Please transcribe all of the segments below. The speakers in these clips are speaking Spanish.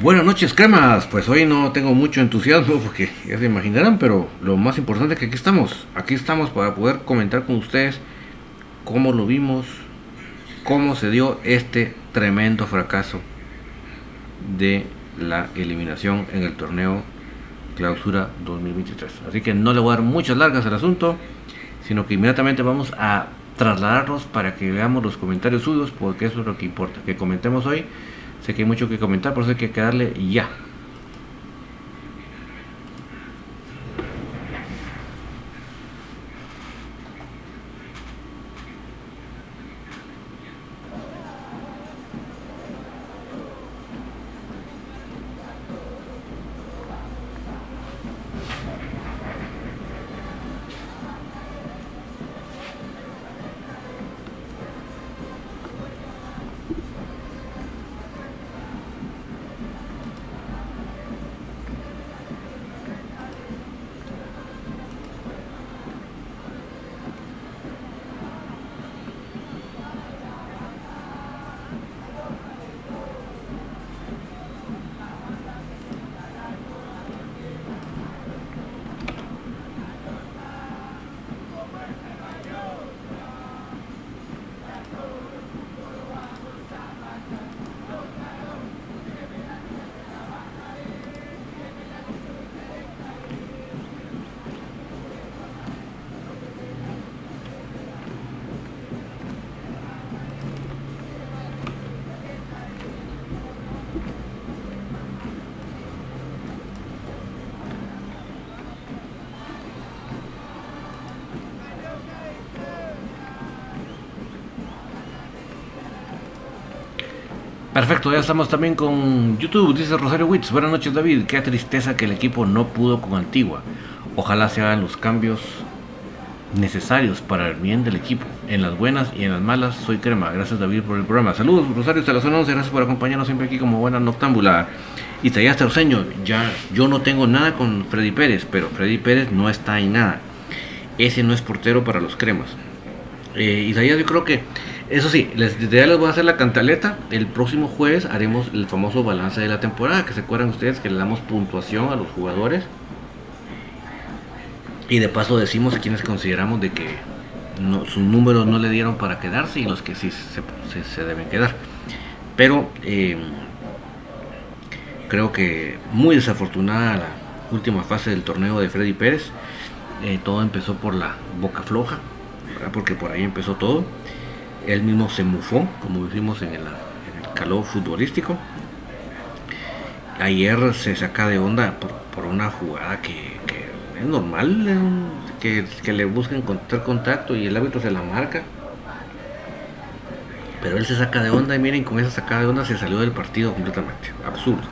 Buenas noches, cremas. Pues hoy no tengo mucho entusiasmo porque ya se imaginarán, pero lo más importante es que aquí estamos. Aquí estamos para poder comentar con ustedes cómo lo vimos, cómo se dio este tremendo fracaso de la eliminación en el torneo Clausura 2023. Así que no le voy a dar muchas largas al asunto, sino que inmediatamente vamos a trasladarnos para que veamos los comentarios suyos, porque eso es lo que importa, que comentemos hoy Sé que hay mucho que comentar, por eso hay que quedarle ya. Perfecto, ya estamos también con YouTube, dice Rosario Witz. Buenas noches David, qué tristeza que el equipo no pudo con Antigua. Ojalá se hagan los cambios necesarios para el bien del equipo. En las buenas y en las malas, soy crema. Gracias David por el programa. Saludos Rosario, hasta la zona 11, gracias por acompañarnos siempre aquí como buena noctámbula. Isaías Terceño, ya yo no tengo nada con Freddy Pérez, pero Freddy Pérez no está en nada. Ese no es portero para los cremas. Eh, Isaías, yo creo que eso sí, les, ya les voy a hacer la cantaleta. El próximo jueves haremos el famoso balance de la temporada. Que se acuerdan ustedes que le damos puntuación a los jugadores. Y de paso decimos a quienes consideramos de que sus números no le dieron para quedarse y los que sí se, deben quedar. Pero em, creo que muy desafortunada la última fase del torneo de Freddy Pérez. Eh, todo empezó por la boca floja, porque por ahí empezó todo él mismo se mufó, como decimos en el, calor futbolístico. Ayer se saca de onda por, una jugada que, es normal, que, le busquen encontrar contacto y el árbitro se la marca. Pero él se saca de onda y miren, con esa sacada de onda se salió del partido completamente. Absurdo.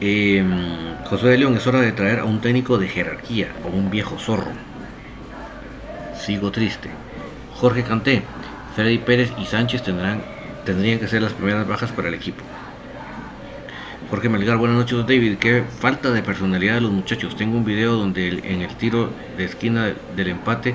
Eh, José de León, es hora de traer a un técnico de jerarquía o un viejo zorro. Sigo triste. Jorge Canté, Freddy Pérez y Sánchez tendrán, tendrían que ser las primeras bajas para el equipo. Jorge Melgar, buenas noches David, qué falta de personalidad de los muchachos. Tengo un video donde en el tiro de esquina del empate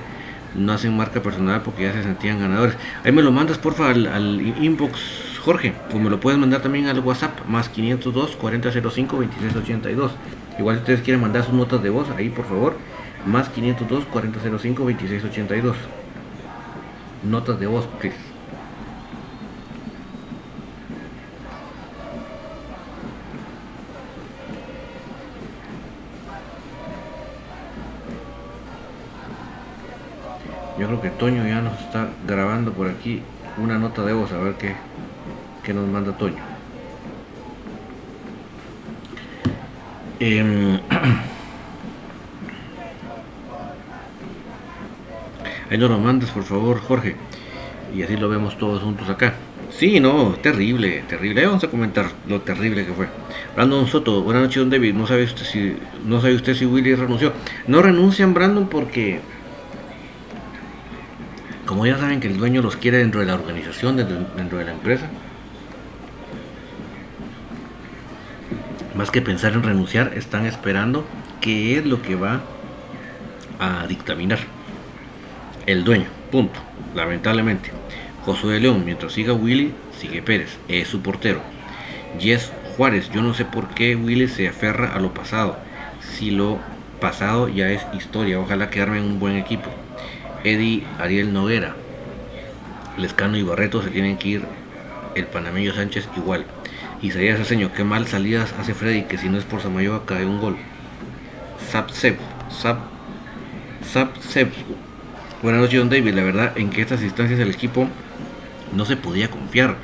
no hacen marca personal porque ya se sentían ganadores. Ahí me lo mandas porfa al, al inbox Jorge, o me lo puedes mandar también al WhatsApp, más 502 4005 2682. Igual si ustedes quieren mandar sus notas de voz, ahí por favor, más 502 4005 2682 notas de please. Yo creo que Toño ya nos está grabando por aquí una nota de voz, a ver qué, qué nos manda Toño. Em, ahí nos lo mandas, por favor, Jorge. Y así lo vemos todos juntos acá. Sí, no, terrible, terrible. vamos a comentar lo terrible que fue. Brandon Soto, buenas noches, don David. No sabe usted si, no sabe usted si Willy renunció. No renuncian, Brandon, porque como ya saben que el dueño los quiere dentro de la organización, dentro, de la empresa, más que pensar en renunciar, están esperando qué es lo que va a dictaminar el dueño. Punto. Lamentablemente. Josué León, mientras siga Willy, sigue Pérez, es su portero. Jess Juárez, yo no sé por qué Willy se aferra a lo pasado, si lo pasado ya es historia, ojalá quedarme en un buen equipo. Eddie Ariel Noguera, Lescano y Barreto se tienen que ir, el panameño Sánchez igual. Isaías Aceño, qué mal salidas hace Freddy, que si no es por Samayoa cae un gol. Zap Zap, Zap Buenas noches, Don David. La verdad, en que estas instancias el equipo no se podía confiar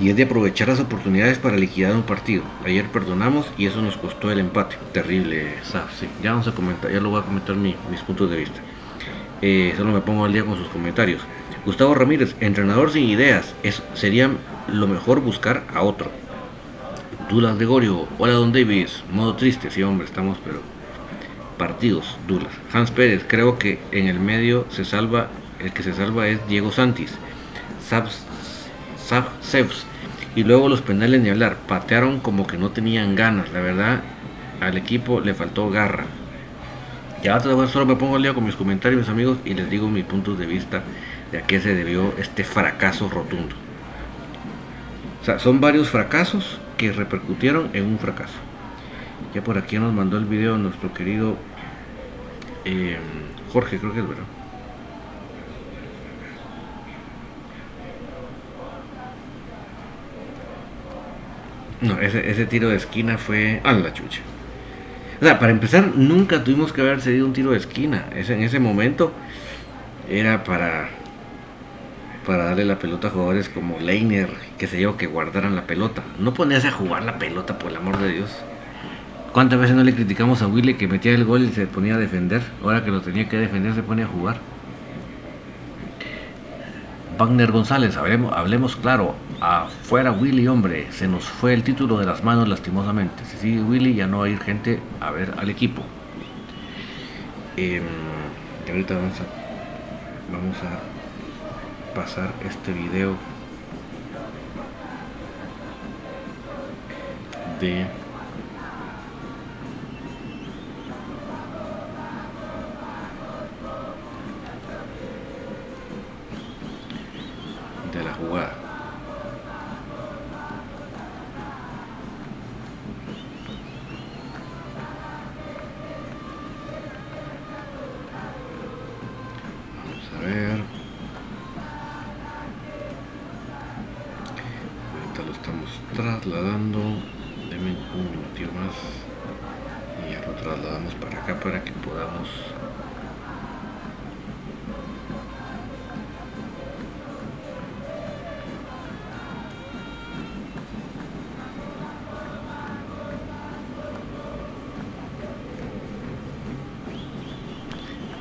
y es de aprovechar las oportunidades para liquidar un partido. Ayer perdonamos y eso nos costó el empate. Terrible, sí. Ya vamos a comentar, ya lo voy a comentar mis puntos de vista. Eh, solo me pongo al día con sus comentarios. Gustavo Ramírez, entrenador sin ideas, es, sería lo mejor buscar a otro. Dulas Gregorio, hola Don Davis, modo triste, sí hombre, estamos pero partidos, Dulas. Hans Pérez, creo que en el medio se salva, el que se salva es Diego Santis y luego los penales ni hablar, patearon como que no tenían ganas, la verdad al equipo le faltó garra. Ya solo me pongo al día con mis comentarios, mis amigos, y les digo mis puntos de vista de a qué se debió este fracaso rotundo. O sea, son varios fracasos que repercutieron en un fracaso. Ya por aquí nos mandó el video nuestro querido eh, Jorge, creo que es verdad. No, ese, tiro de esquina fue a la chucha. O sea, para empezar, nunca tuvimos que haber cedido un tiro de esquina. en ese momento era para para darle la pelota a jugadores como Leiner, que se yo, que guardaran la pelota. No ponerse a jugar la pelota, por el amor de Dios. ¿Cuántas veces no le criticamos a Willy que metía el gol y se ponía a defender? Ahora que lo tenía que defender se pone a jugar. Wagner González, hablemos, hablemos claro, afuera Willy, hombre, se nos fue el título de las manos lastimosamente. Si sigue Willy ya no va a ir gente a ver al equipo. Eh, ahorita vamos a, vamos a pasar este video de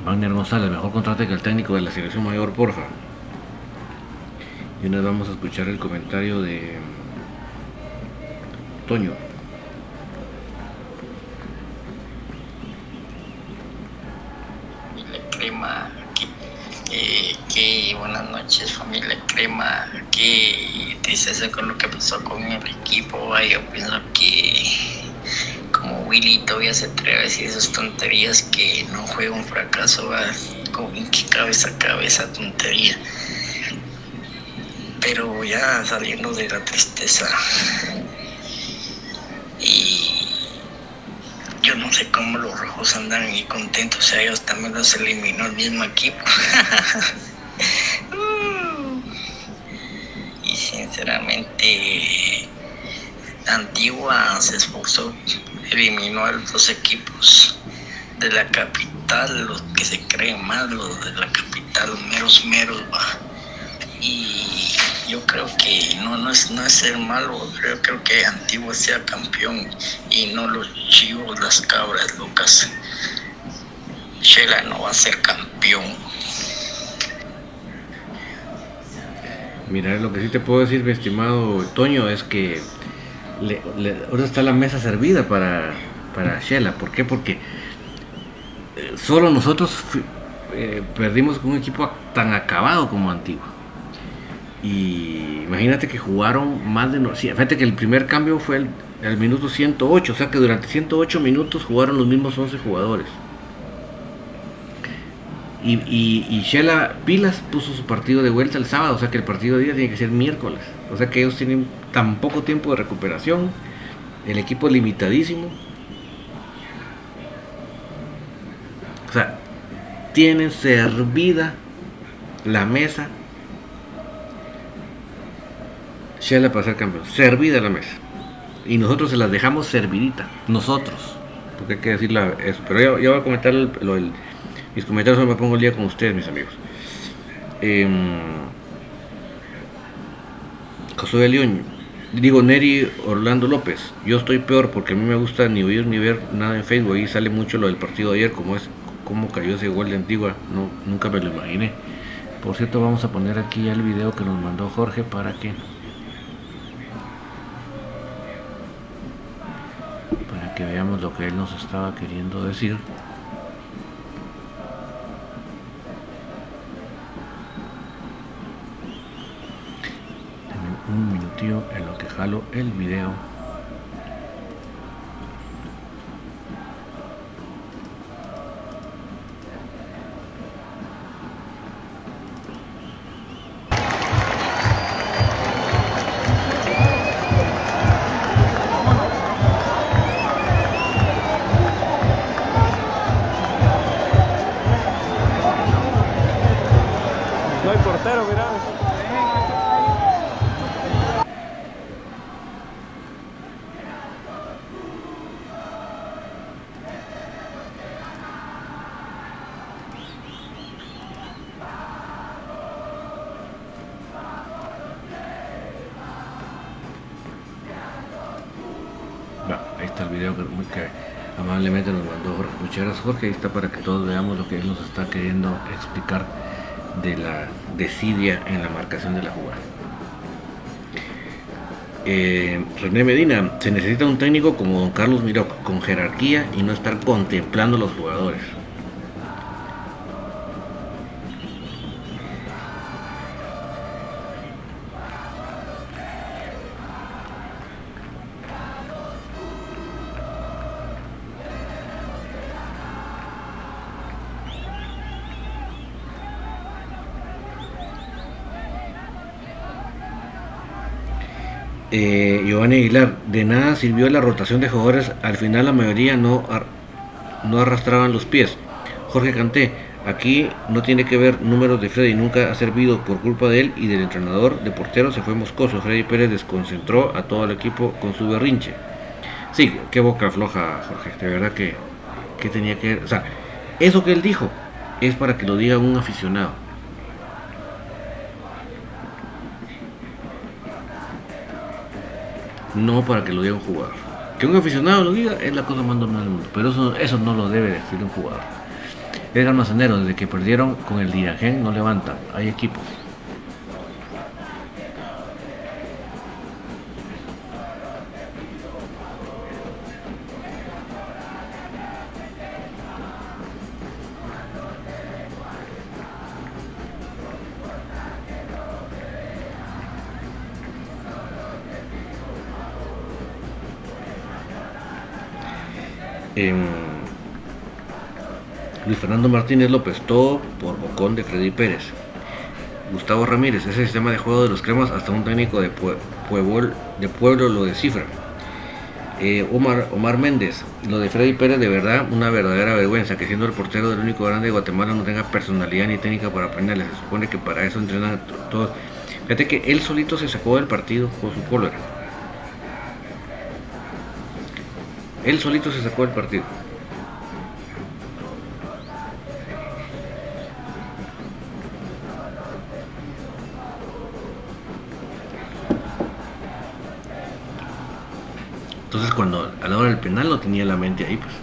Wagner González, mejor contrate que el técnico de la selección mayor, porfa. Y nos vamos a escuchar el comentario de Toño. Crema, que dices con lo que pasó con el equipo, yo pienso que como Willy todavía se atreve a decir esas tonterías que no juega un fracaso, va como en qué cabeza cabeza tontería. Pero ya saliendo de la tristeza y yo no sé cómo los rojos andan y contentos, o sea, ellos también los eliminó el mismo equipo. y Antigua se esforzó eliminó a los equipos de la capital, los que se creen más, los de la capital, meros meros. Y yo creo que no, no, es, no es ser malo, yo creo que Antiguo sea campeón y no los chivos, las cabras locas. Shela no va a ser campeón. Mira, lo que sí te puedo decir, mi estimado Toño, es que ahora está la mesa servida para, para Shela. ¿Por qué? Porque eh, solo nosotros eh, perdimos con un equipo tan acabado como Antigua. Y imagínate que jugaron más de... Fíjate que el primer cambio fue el, el minuto 108, o sea que durante 108 minutos jugaron los mismos 11 jugadores. Y, y, Shela Pilas puso su partido de vuelta el sábado, o sea que el partido de día tiene que ser miércoles. O sea que ellos tienen tan poco tiempo de recuperación, el equipo es limitadísimo. O sea, tienen servida la mesa Shela para ser campeón, servida la mesa. Y nosotros se las dejamos servidita, nosotros, porque hay que decirla eso. Pero ya, voy a comentar lo del mis comentarios me pongo el día con ustedes, mis amigos. Eh, Josué León, digo Neri Orlando López. Yo estoy peor porque a mí me gusta ni oír ni ver nada en Facebook. Ahí sale mucho lo del partido de ayer, como es cómo cayó ese gol de Antigua. No, nunca me lo imaginé. Por cierto, vamos a poner aquí el video que nos mandó Jorge para que para que veamos lo que él nos estaba queriendo decir. Un minutillo en lo que jalo el video Jorge, ahí está para que todos veamos lo que él nos está queriendo explicar de la desidia en la marcación de la jugada. Eh, René Medina, se necesita un técnico como don Carlos Miró, con jerarquía y no estar contemplando a los jugadores. Eh, Giovanni Aguilar, de nada sirvió la rotación de jugadores, al final la mayoría no, no arrastraban los pies. Jorge Canté, aquí no tiene que ver números de Freddy, nunca ha servido por culpa de él y del entrenador de portero, se fue moscoso. Freddy Pérez desconcentró a todo el equipo con su berrinche. Sí, qué boca floja, Jorge, de verdad que, que tenía que... O sea, eso que él dijo es para que lo diga un aficionado. No para que lo diga un jugador. Que un aficionado lo diga es la cosa más normal del mundo, pero eso, eso no lo debe decir un jugador. Edgar Mazanero, desde que perdieron con el Diragen, no levantan, hay equipo. Luis Fernando Martínez López, todo por bocón de Freddy Pérez. Gustavo Ramírez, ese sistema de juego de los cremas, hasta un técnico de, pueblo, de pueblo lo descifra. Eh, Omar, Omar Méndez, lo de Freddy Pérez de verdad, una verdadera vergüenza, que siendo el portero del único grande de Guatemala no tenga personalidad ni técnica para aprenderle. Se supone que para eso entrenan todos. Fíjate que él solito se sacó del partido con su cólera. Él solito se sacó el partido. Entonces cuando a la hora del penal lo tenía la mente ahí, pues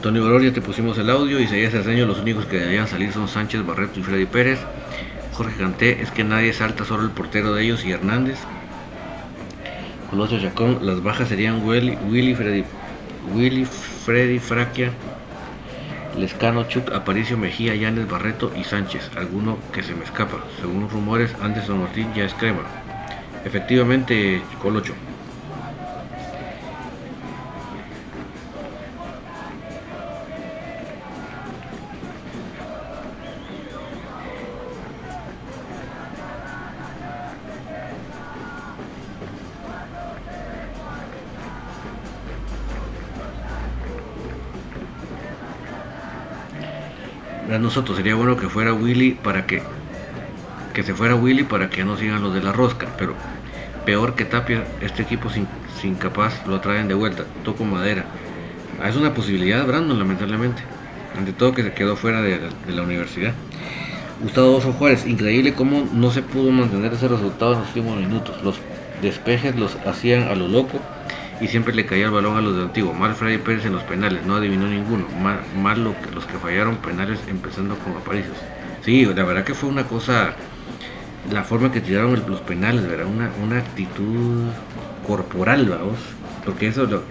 Antonio Gloria, te pusimos el audio. y Isaías Cerceño, los únicos que deberían salir son Sánchez, Barreto y Freddy Pérez. Jorge Canté, es que nadie salta, solo el portero de ellos y Hernández. Colosio Chacón, las bajas serían Willy, Willy, Freddy, Willy, Freddy Fraquia, Lescano, Chuck, Aparicio Mejía, Yanes Barreto y Sánchez. Alguno que se me escapa. Según rumores, Anderson Ortiz ya es crema. Efectivamente, Colocho. Nosotros sería bueno que fuera Willy para que que se fuera Willy para que no sigan los de la rosca pero peor que Tapia este equipo sin, sin capaz lo traen de vuelta toco madera. Ah, es una posibilidad Brandon lamentablemente ante todo que se quedó fuera de, la universidad. Gustavo Oso Juárez increíble cómo no se pudo mantener ese resultado en los últimos minutos. Los despejes los hacían a lo loco y siempre le caía el balón a los de antiguo. Mal Freddy Pérez en los penales, no adivinó ninguno. Mal, que, los que fallaron penales empezando con Aparicio. Sí, la verdad que fue una cosa, la forma que tiraron los penales, ¿verdad? Una, una actitud corporal, vamos. Porque eso lo,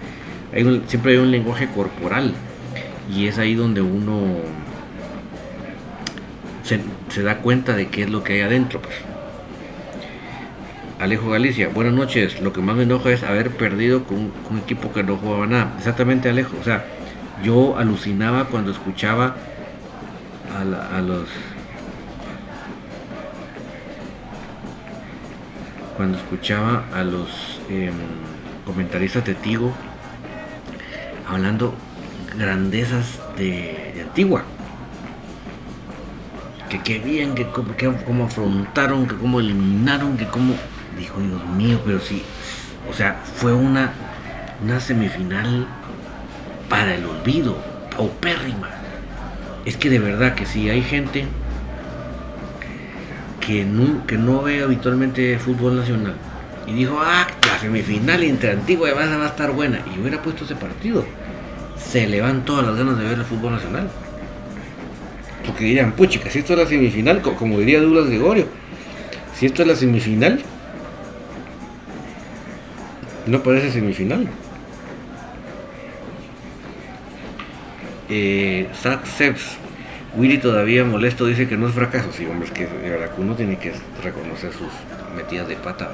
hay siempre hay un lenguaje corporal y es ahí donde uno se da cuenta de qué es lo que hay adentro. Pues. Alejo Galicia, buenas noches. Lo que más me enoja es haber perdido con, un equipo que no jugaba nada. Exactamente, Alejo. O sea, yo alucinaba cuando escuchaba a, los. Cuando escuchaba a los em, comentaristas de Tigo hablando grandezas de, Antigua. Que qué bien, que, que cómo afrontaron, que cómo eliminaron, que cómo dijo, Dios mío, pero sí, o sea, fue una, una semifinal para el olvido, paupérrima. Es que de verdad que si hay gente que no, que no ve habitualmente fútbol nacional y dijo, ah, la semifinal entre Antigua y va a estar buena, y hubiera puesto ese partido, se le van todas las ganas de ver el fútbol nacional. Porque dirían, puchica, si esto es la semifinal, como diría Douglas Gregorio, si esto es la semifinal, no parece semifinal. Eh, Zach Seps. Willy todavía molesto dice que no es fracaso. Sí, hombre, es que de verdad uno tiene que reconocer sus metidas de pata.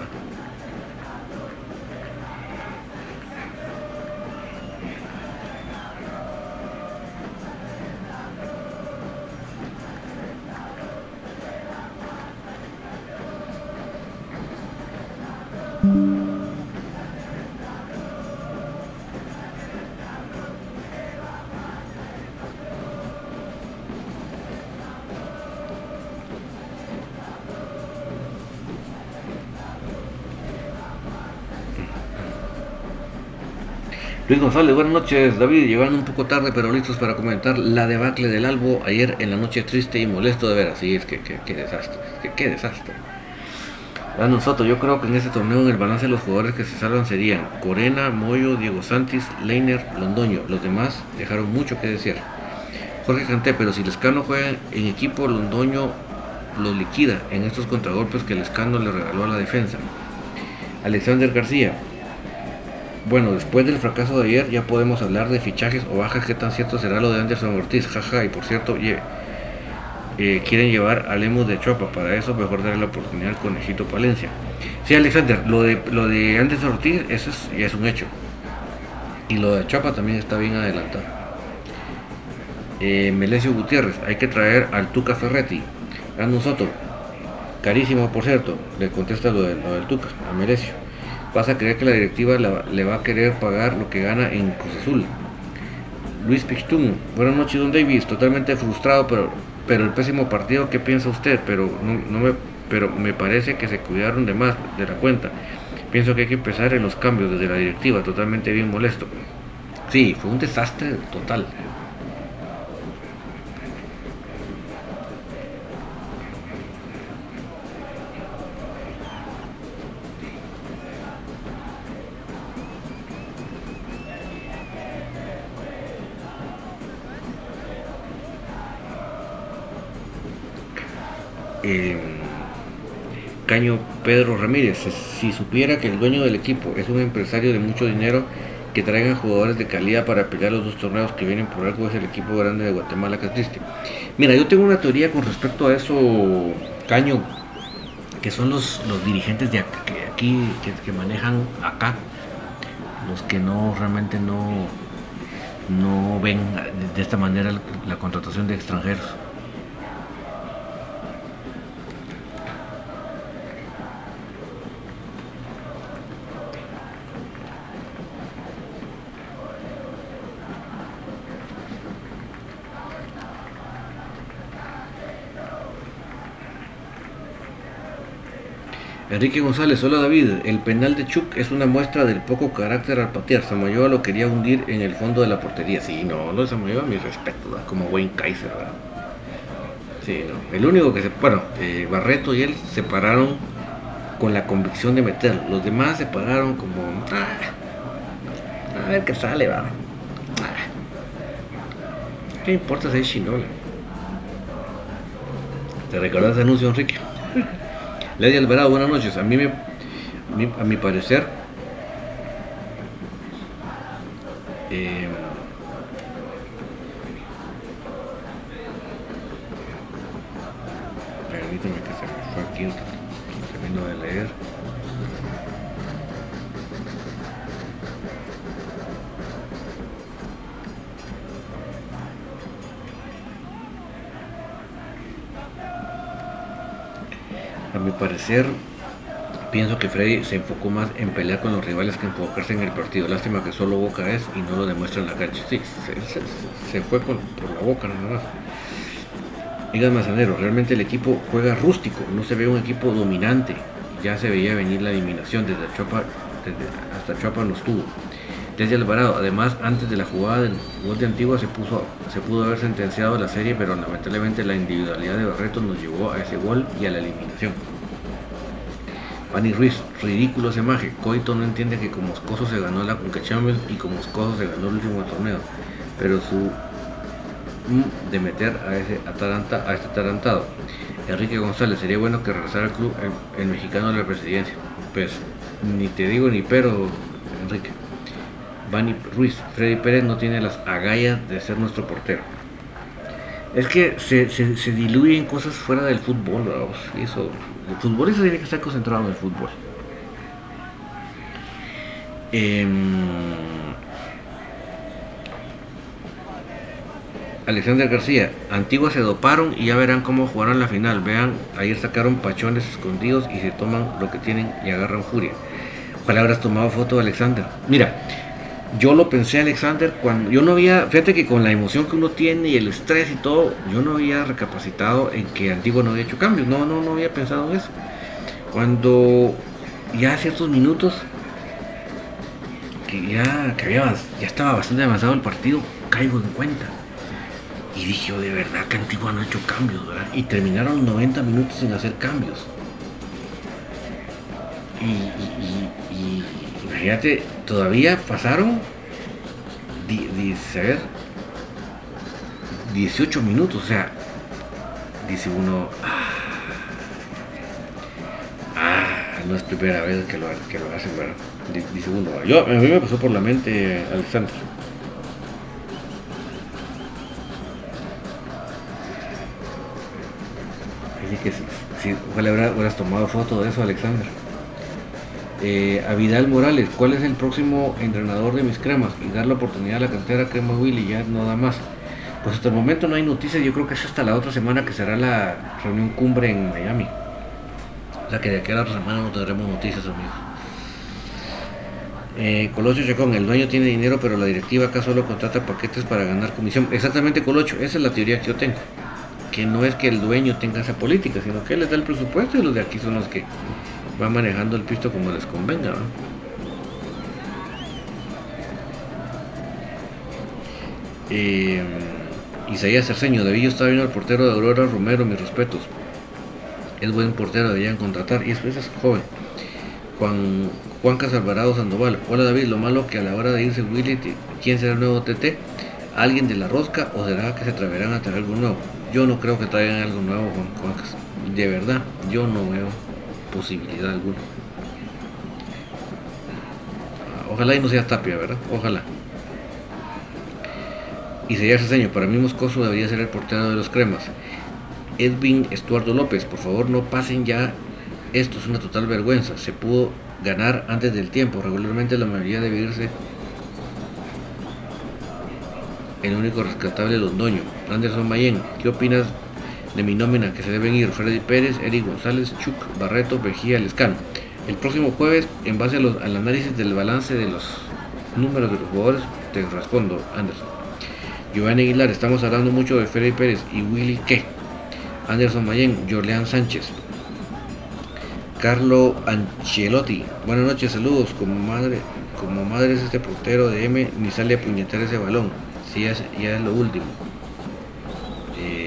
González, buenas noches. David, llegando un poco tarde, pero listos para comentar la debacle del Albo ayer en la noche triste y molesto de ver. Así es que, qué desastre, que, qué desastre. Brandon Soto, yo creo que en este torneo en el balance de los jugadores que se salvan serían Corena, Moyo, Diego Santis, Leiner, Londoño. Los demás dejaron mucho que decir. Jorge Canté, pero si Lescano juega en equipo, Londoño lo liquida en estos contragolpes que Lescano le regaló a la defensa. Alexander García, bueno, después del fracaso de ayer ya podemos hablar de fichajes o bajas, qué tan cierto será lo de Anderson Ortiz, jaja, y por cierto, eh, quieren llevar a Lemus de Chopa, para eso mejor darle la oportunidad al conejito Palencia. Sí, Alexander, lo de, lo de Anderson Ortiz, eso es, ya es un hecho. Y lo de Chopa también está bien adelantado. Eh, Melesio Gutiérrez, hay que traer al Tuca Ferretti. A nosotros, carísimo por cierto, le contesta lo, lo del Tuca, a Melesio vas a creer que la directiva le va a querer pagar lo que gana en Cruz Azul. Luis Pichtún, buenas noches, don Davis, totalmente frustrado, pero, pero el pésimo partido, ¿qué piensa usted? Pero, no, me, pero me parece que se cuidaron de más de la cuenta. Pienso que hay que empezar en los cambios desde la directiva, totalmente bien molesto. Sí, fue un desastre total. Pedro Ramírez, si supiera que el dueño del equipo es un empresario de mucho dinero, que traigan jugadores de calidad para pelear los dos torneos que vienen por algo es el equipo grande de Guatemala que es triste. Mira, yo tengo una teoría con respecto a eso, Caño, que son los, los dirigentes de aquí, que, manejan acá, los que no realmente no, no ven de esta manera la contratación de extranjeros. Enrique González, hola David, el penal de Chuck es una muestra del poco carácter al patear. Samayoa lo quería hundir en el fondo de la portería. Sí, no, lo de Samayoa, mi respeto, como Wayne Kaiser, ¿verdad? Sí, no. El único que se. Bueno, eh, Barreto y él se pararon con la convicción de meterlo. Los demás se pararon como. Ah, a ver qué sale, va. Ah, ¿Qué importa si es chinola? ¿Te recuerdas ese anuncio, Enrique? Lady Alvarado, buenas noches. A mí, me, a mi, parecer, eh, pienso que Freddy se enfocó más en pelear con los rivales que enfocarse en el partido. Lástima que solo Boca es y no lo demuestra en la cancha. Sí, se, fue por la boca nada más. Diga Mazanero, realmente el equipo juega rústico, no se ve un equipo dominante. Ya se veía venir la eliminación desde Chapa, hasta Chapa no estuvo. Desde Alvarado, además, antes de la jugada del gol de Antigua se, puso, se pudo haber sentenciado la serie, pero lamentablemente la individualidad de Barreto nos llevó a ese gol y a la eliminación. Pani Ruiz, ridículo ese maje. Coito no entiende que como Moscoso se ganó la Conca Champions y como Moscoso se ganó el último torneo. Pero su de meter a ese ataranta, a este atarantado. Enrique González, sería bueno que regresara al club el mexicano de la presidencia. Pues ni te digo ni pero, Enrique. Bani Ruiz, Freddy Pérez no tiene las agallas de ser nuestro portero. Es que se, se, diluyen cosas fuera del fútbol, vamos. eso, el futbolista tiene que estar concentrado en el fútbol. Em, Alexander García, Antigua se doparon y ya verán cómo jugaron la final. Vean, ayer sacaron pachones escondidos y se toman lo que tienen y agarran furia. Ojalá habrás tomado foto de Alexander. Mira, yo lo pensé, Alexander, cuando yo no había, fíjate que con la emoción que uno tiene y el estrés y todo, yo no había recapacitado en que Antiguo no había hecho cambios, no, no, no había pensado en eso. Cuando ya ciertos minutos, que ya, que había, ya estaba bastante avanzado el partido, caigo en cuenta. Y dije, oh, de verdad que Antigua no ha hecho cambios, ¿verdad? Y terminaron 90 minutos sin hacer cambios. y, y Imagínate, todavía pasaron 18 minutos, o sea, dice uno, ah, ah, no es primera vez que lo, que lo hacen, ¿verdad? Dice uno, yo, a mí me pasó por la mente Alexander. Así que si, si ojalá hubieras tomado foto de eso, Alexander. Eh, a Vidal Morales, ¿cuál es el próximo entrenador de mis cremas? Y dar la oportunidad a la cantera Crema Willy, ya no da más. Pues hasta el momento no hay noticias, yo creo que es hasta la otra semana que será la reunión cumbre en Miami. O sea que de aquí a la otra semana no tendremos noticias, amigos. Eh, Colocho Chacón, el dueño tiene dinero, pero la directiva acá solo contrata paquetes para ganar comisión. Exactamente, Colocho, esa es la teoría que yo tengo. Que no es que el dueño tenga esa política, sino que él les da el presupuesto y los de aquí son los que va manejando el pisto como les convenga. Eh, Isaías Cerceño, David estaba viendo al portero de Aurora Romero, mis respetos. Es buen portero, deberían contratar. Y después es joven. Juan, Juan Casalvarado Sandoval. Hola David, lo malo que a la hora de irse Willy, ¿quién será el nuevo TT? ¿Alguien de la rosca o será que se atreverán a traer algo nuevo? Yo no creo que traigan algo nuevo, Juan, Juan De verdad, yo no veo posibilidad alguna. Ojalá y no sea Tapia, ¿verdad? Ojalá. Y sería Ceseño, para mí Moscoso debería ser el portero de los cremas. Edwin Estuardo López, por favor no pasen ya. Esto es una total vergüenza. Se pudo ganar antes del tiempo. Regularmente la mayoría debe irse. El único rescatable Londoño. Anderson Mayen, ¿qué opinas de mi nómina que se deben ir? Freddy Pérez, Eric González, Chuck, Barreto, Vejía, Lescano. El próximo jueves, en base al análisis del balance de los números de los jugadores, te respondo, Anderson. Giovanni Aguilar, estamos hablando mucho de Freddy Pérez y Willy ¿qué? Anderson Mayen, Jorleán Sánchez. Carlo Ancelotti, buenas noches, saludos. Como madre, como madre es este portero de M, ni sale a puñetar ese balón. Si ya, es lo último.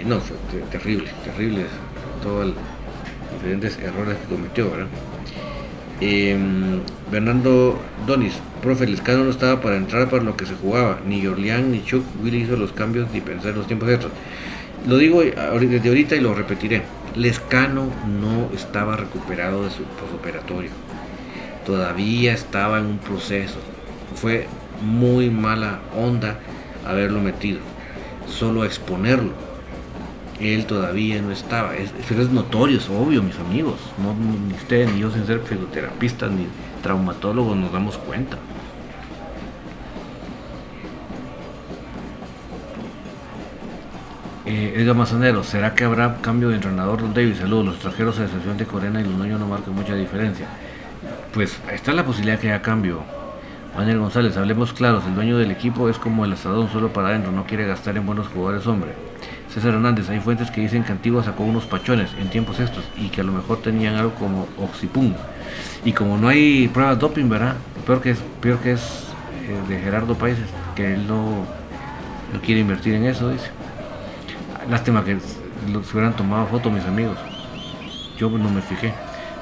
No, fue terrible, terrible todos los diferentes errores que cometió, ¿verdad? Em, Bernardo Donis, profe, el escano no estaba para entrar para lo que se jugaba. Ni Jorlián ni Chuck Willy hizo los cambios ni pensar en los tiempos estos. Lo digo desde ahorita y lo repetiré. Lescano no estaba recuperado de su posoperatorio. Todavía estaba en un proceso. Fue muy mala onda haberlo metido. Solo exponerlo él todavía no estaba. Es, es notorio, es obvio, mis amigos. No, ni ustedes ni yo sin ser fisioterapeutas ni traumatólogos nos damos cuenta. Eh, Edgar Mazanero, ¿será que habrá cambio de entrenador Don David? Saludos, los extranjeros a excepción de Corena y Lunoño no marcan mucha diferencia. Pues está la posibilidad que haya cambio. Daniel González, hablemos claros, el dueño del equipo es como el asadón solo para adentro, no quiere gastar en buenos jugadores, hombre. César Hernández, hay fuentes que dicen que Antigua sacó unos pachones en tiempos estos y que a lo mejor tenían algo como oxipum. Y como no hay pruebas doping, ¿verdad? Peor que es, peor que es eh, de Gerardo Países, que él no, no, quiere invertir en eso, dice. Lástima que se hubieran tomado fotos mis amigos. Yo no me fijé.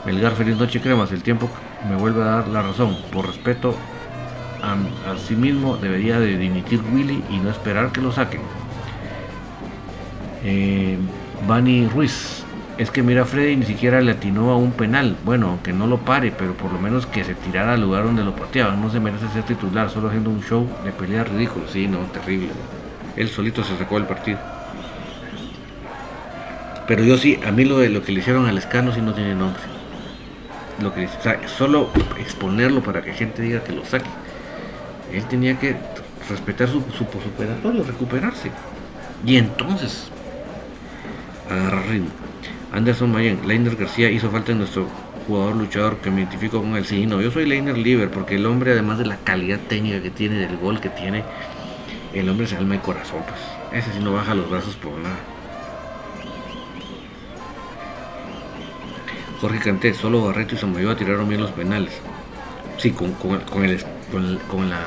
Melgar, feliz noche, cremas. El tiempo me vuelve a dar la razón. Por respeto a, a sí mismo, debería de dimitir Willy y no esperar que lo saquen. Eh, Bani Ruiz, es que mira Freddy ni siquiera le atinó a un penal. Bueno, aunque no lo pare, pero por lo menos que se tirara al lugar donde lo pateaba. No se merece ser titular, solo haciendo un show de pelea ridículo. Sí, no, terrible. Él solito se sacó el partido. Pero yo sí, a mí lo de lo que le hicieron al escano sí no tiene nombre. Lo que solo exponerlo para que gente diga que lo saque. Él tenía que respetar su, su posoperatorio, recuperarse. Y entonces agarrar ritmo. Anderson Mayen, Leiner García hizo falta en nuestro jugador luchador que me identifico con él. Sí, no, yo soy Leiner Liver porque el hombre, además de la calidad técnica que tiene, del gol que tiene, el hombre es alma y corazón, pues. Ese sí no baja los brazos por nada. Jorge Canté, solo Barreto y Samayoa tiraron bien los penales. Sí, con, con, el, con, la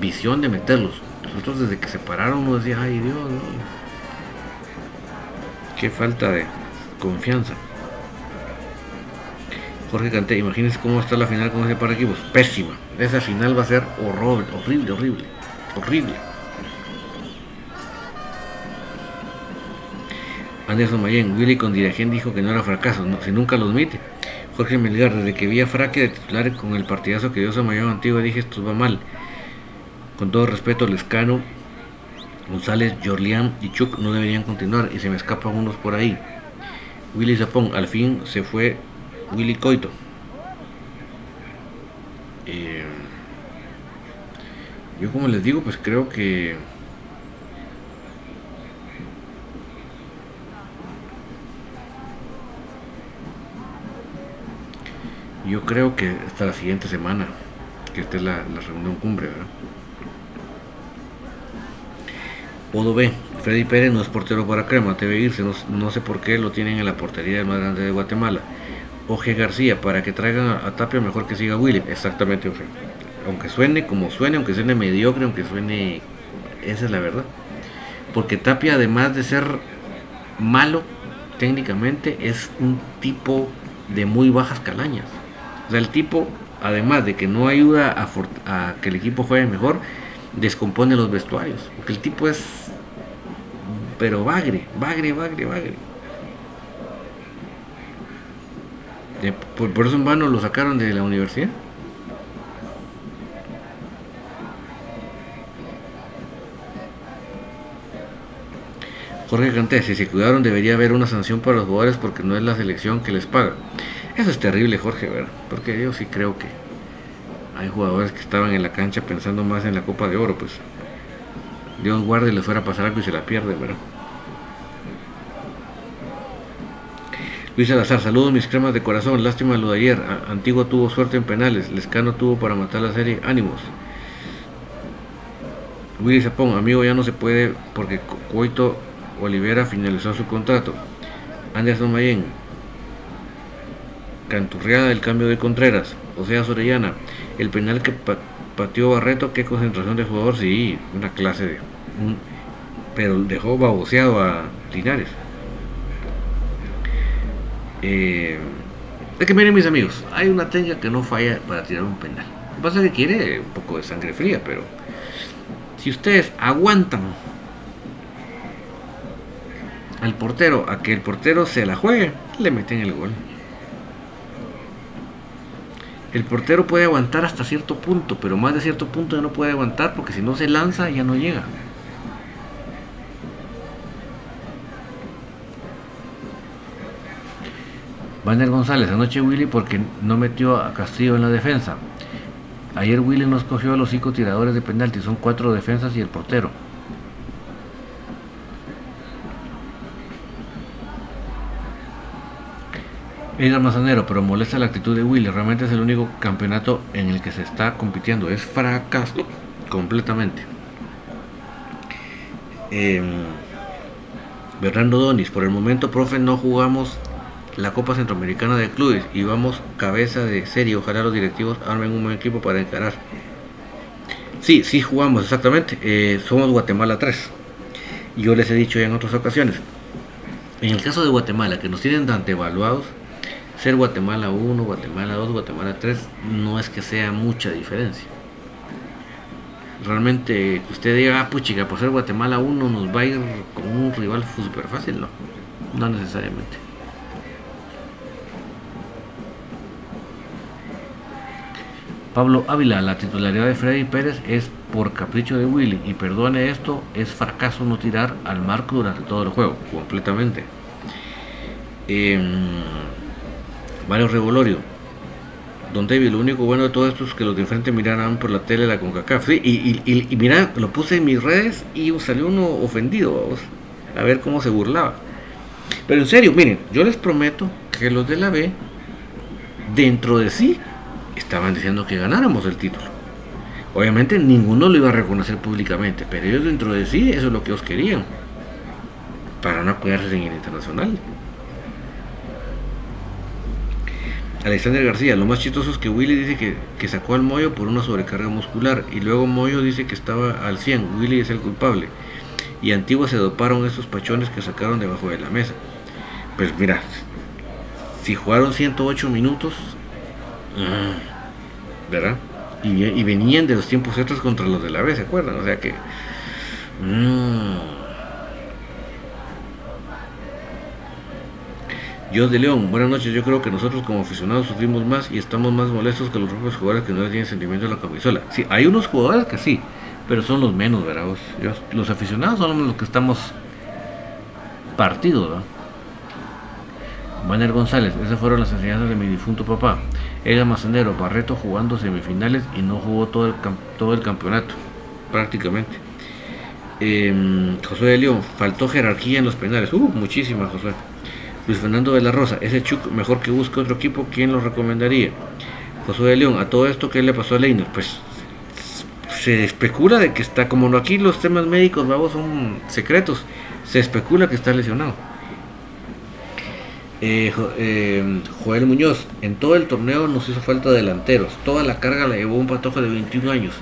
visión de meterlos. Nosotros desde que se pararon uno decía, ay Dios, Qué falta de confianza. Jorge Canté, imagínense cómo está la final con ese par de equipos. Pésima. Esa final va a ser horrible, horrible, horrible. Horrible. Anderson Mayen, Willy con Dirigén dijo que no era fracaso, si nunca lo admite. Jorge Melgar, desde que vi a Fraque de titular con el partidazo que dio Samayoa Antigua, dije esto va mal. Con todo respeto, Lescano González, Jorlián y Chuck no deberían continuar y se me escapan unos por ahí. Willy Zapón, al fin se fue Willy Coito. Eh, yo como les digo, pues creo que yo creo que hasta la siguiente semana, que esta es la, la reunión cumbre, ¿verdad? Odo B. Freddy Pérez no es portero para Crema, debe irse, no, sé por qué lo tienen en la portería del más grande de Guatemala. Oje García, para que traigan a, Tapia mejor que siga Willy. Exactamente, Oje. Aunque suene como suene, aunque suene mediocre, aunque suene... Esa es la verdad. Porque Tapia, además de ser malo técnicamente, es un tipo de muy bajas calañas. O sea, el tipo, además de que no ayuda a, a que el equipo juegue mejor, descompone los vestuarios. Porque el tipo es, pero bagre, bagre, bagre, bagre. Por, eso en vano lo sacaron de la universidad. Jorge Canté, si se cuidaron debería haber una sanción para los jugadores porque no es la selección que les paga. Eso es terrible, Jorge, ¿verdad? Porque yo sí creo que hay jugadores que estaban en la cancha pensando más en la Copa de Oro, pues Dios guarde y les fuera a pasar algo y se la pierden, ¿verdad? Luis Salazar, saludos mis cremas de corazón, lástima lo de ayer. Antiguo tuvo suerte en penales, Lescano tuvo para matar la serie, ánimos. Willy Zapón, amigo ya no se puede porque Coito Olivera finalizó su contrato. Anderson Mayen. Canturriada del cambio de Contreras. O sea, Sorellana. El penal que pateó Barreto, qué concentración de jugador. Sí, una clase de. Pero dejó baboseado a Linares. Eh, es que miren mis amigos, hay una técnica que no falla para tirar un penal. Lo que pasa es que quiere un poco de sangre fría, pero si ustedes aguantan al portero a que el portero se la juegue, le meten el gol. El portero puede aguantar hasta cierto punto, pero más de cierto punto ya no puede aguantar porque si no se lanza ya no llega. Banner González, anoche Willy porque no metió a Castillo en la defensa. Ayer Willy nos cogió a los cinco tiradores de penalti, son cuatro defensas y el portero. Edgar Mazanero, pero molesta la actitud de Willy. Realmente es el único campeonato en el que se está compitiendo. Es fracaso completamente. Eh, Bernardo Donis, por el momento, profe, no jugamos la Copa Centroamericana de Clubes y vamos cabeza de serie. Ojalá los directivos armen un buen equipo para encarar. Sí, sí jugamos, exactamente. Eh, somos Guatemala 3. Yo les he dicho ya en otras ocasiones. En el caso de Guatemala, que nos tienen tan evaluados, ser Guatemala 1, Guatemala 2, Guatemala 3 no es que sea mucha diferencia. Realmente que usted diga, ah, puchica, por ser Guatemala 1 nos va a ir con un rival súper fácil, no, no necesariamente. Pablo Ávila, la titularidad de Freddy Pérez es por capricho de Willy y perdone esto, es fracaso no tirar al marco durante todo el juego, completamente. Eh, Mario Revolorio. Don David, lo único bueno de todo esto es que los de frente miraran por la tele la CONCACAF. Sí, y, mira, lo puse en mis redes y salió uno ofendido, vamos, a ver cómo se burlaba. Pero en serio, miren, yo les prometo que los de la B, dentro de sí, estaban diciendo que ganáramos el título. Obviamente ninguno lo iba a reconocer públicamente, pero ellos dentro de sí, eso es lo que ellos querían, para no apoyarse en el internacional. Alexander García, lo más chistoso es que Willy dice que, sacó al Moyo por una sobrecarga muscular y luego Moyo dice que estaba al 100, Willy es el culpable. Y Antigua se doparon esos pachones que sacaron debajo de la mesa. Pues mira, si jugaron 108 minutos, ¿verdad? Y, venían de los tiempos extras contra los de la B, ¿se acuerdan? O sea que... Mmm, Dios de León, buenas noches. Yo creo que nosotros como aficionados sufrimos más y estamos más molestos que los propios jugadores que no tienen sentimiento de la camisola. Sí, hay unos jugadores que sí, pero son los menos, ¿verdad? Los aficionados son los que estamos partidos, ¿verdad? Manuel González, esas fueron las enseñanzas de mi difunto papá. Era Macendero, Barreto jugando semifinales y no jugó todo el, todo el campeonato, prácticamente. Eh, José de León, faltó jerarquía en los penales. Uh, muchísimas, José. Luis Fernando de la Rosa, ese Chuck mejor que busque otro equipo, ¿quién lo recomendaría? Josué de León, a todo esto, ¿qué le pasó a Leiner? Pues se especula de que está, como aquí los temas médicos, vamos, son secretos, se especula que está lesionado. Eh, eh, Joel Muñoz, en todo el torneo nos hizo falta delanteros, toda la carga la llevó un patojo de 21 años,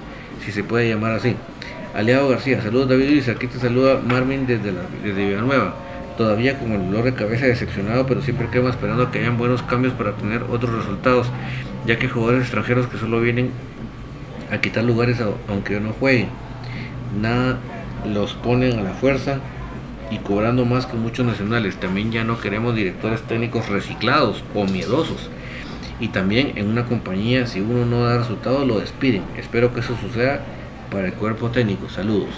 si se puede llamar así. Aliado García, saludos David Luis, aquí te saluda Marvin desde, la, desde Villanueva. Todavía con el dolor de cabeza decepcionado, pero siempre quedo esperando que hayan buenos cambios para tener otros resultados, ya que jugadores extranjeros que solo vienen a quitar lugares aunque no jueguen. Nada los ponen a la fuerza y cobrando más que muchos nacionales. También ya no queremos directores técnicos reciclados o miedosos. Y también en una compañía, si uno no da resultados, lo despiden. Espero que eso suceda para el cuerpo técnico. Saludos.